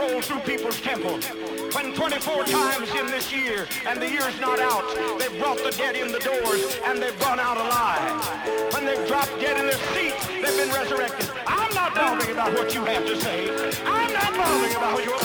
Roll through people's temples. When 24 times in this year, and the year's not out, they've brought the dead in the doors, and they've gone out alive. When they've dropped dead in their seats, they've been resurrected. I'm not bothering about what you have to say. I'm not bothering about your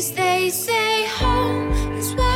Cause they say home is where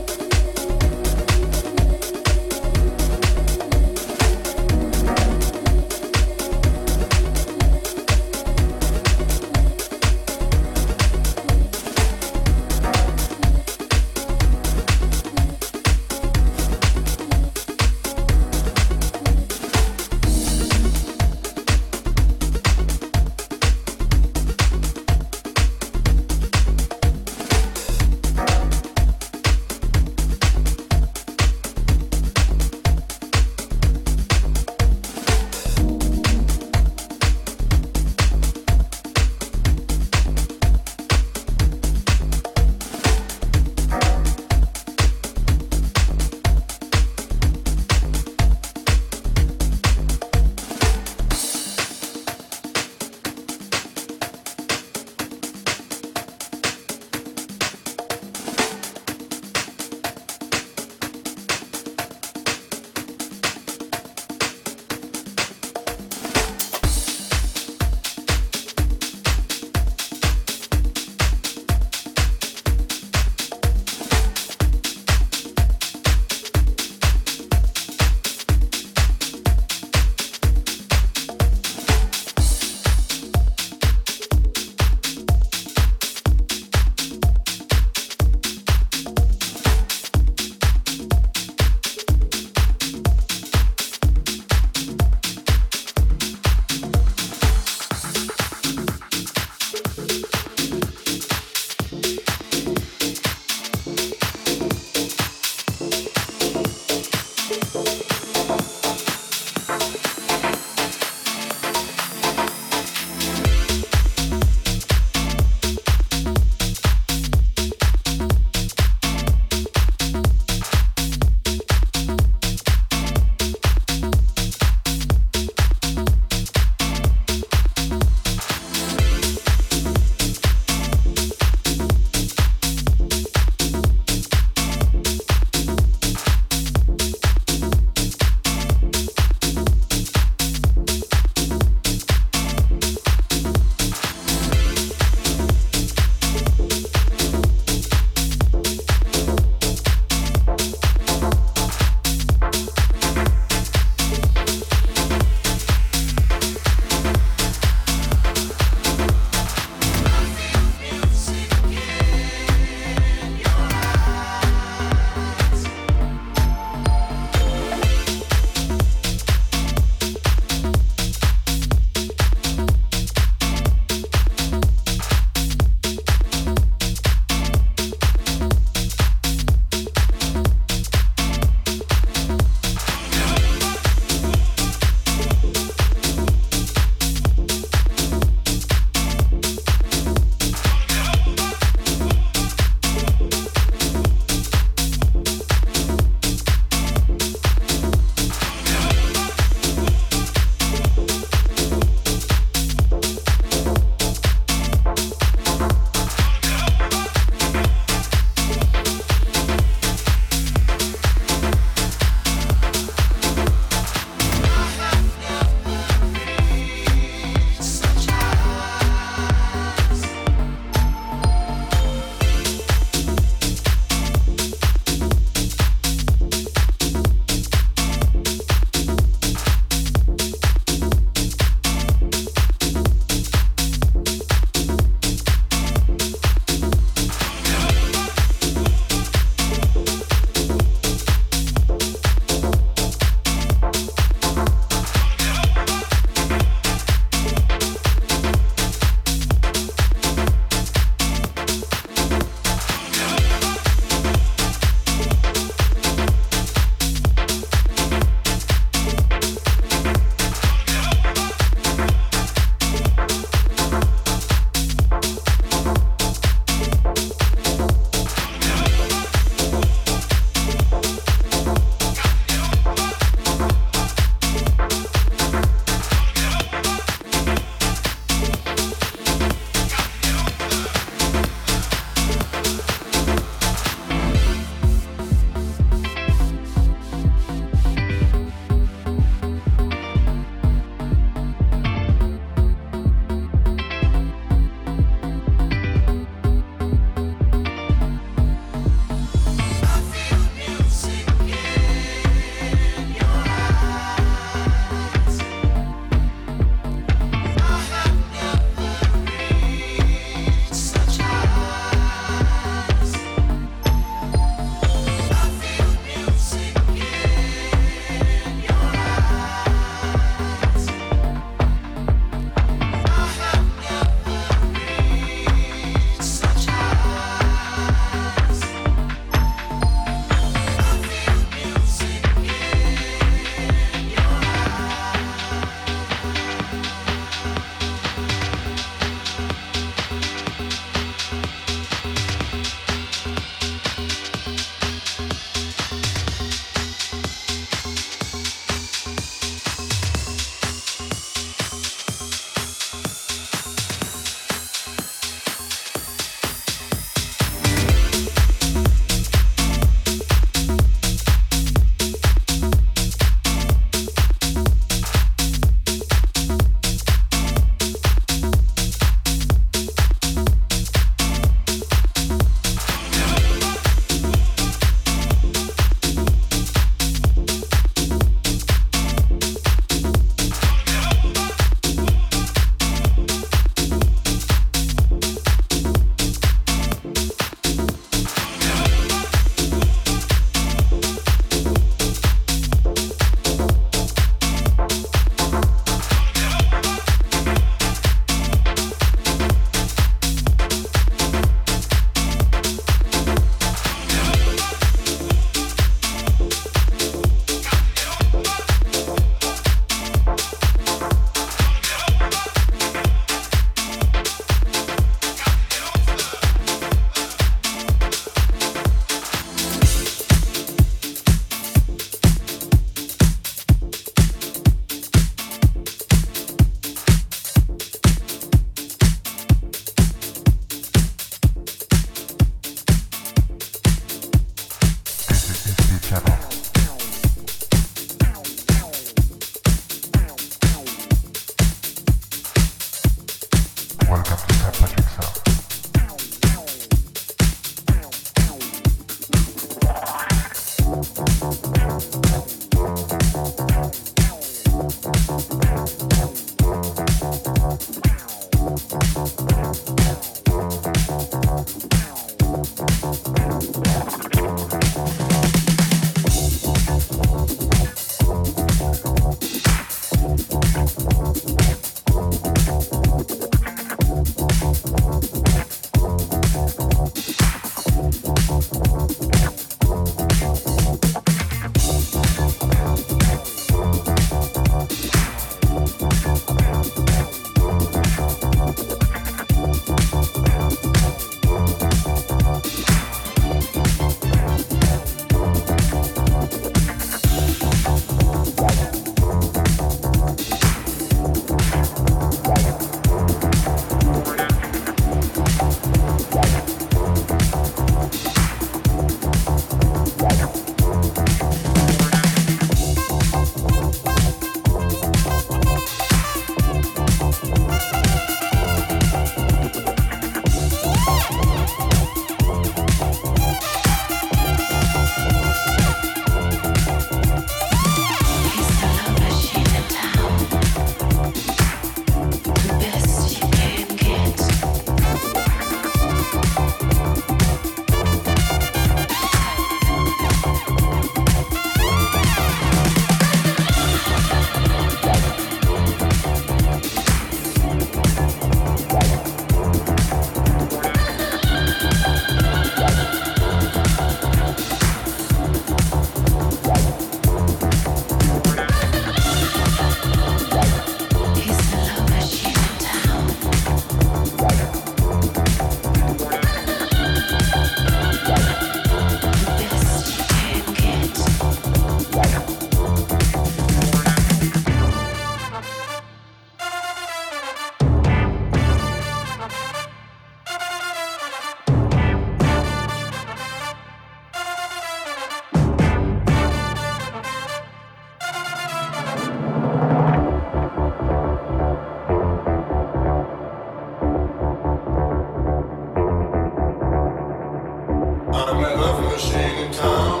flourishing in town.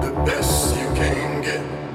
The best you can get.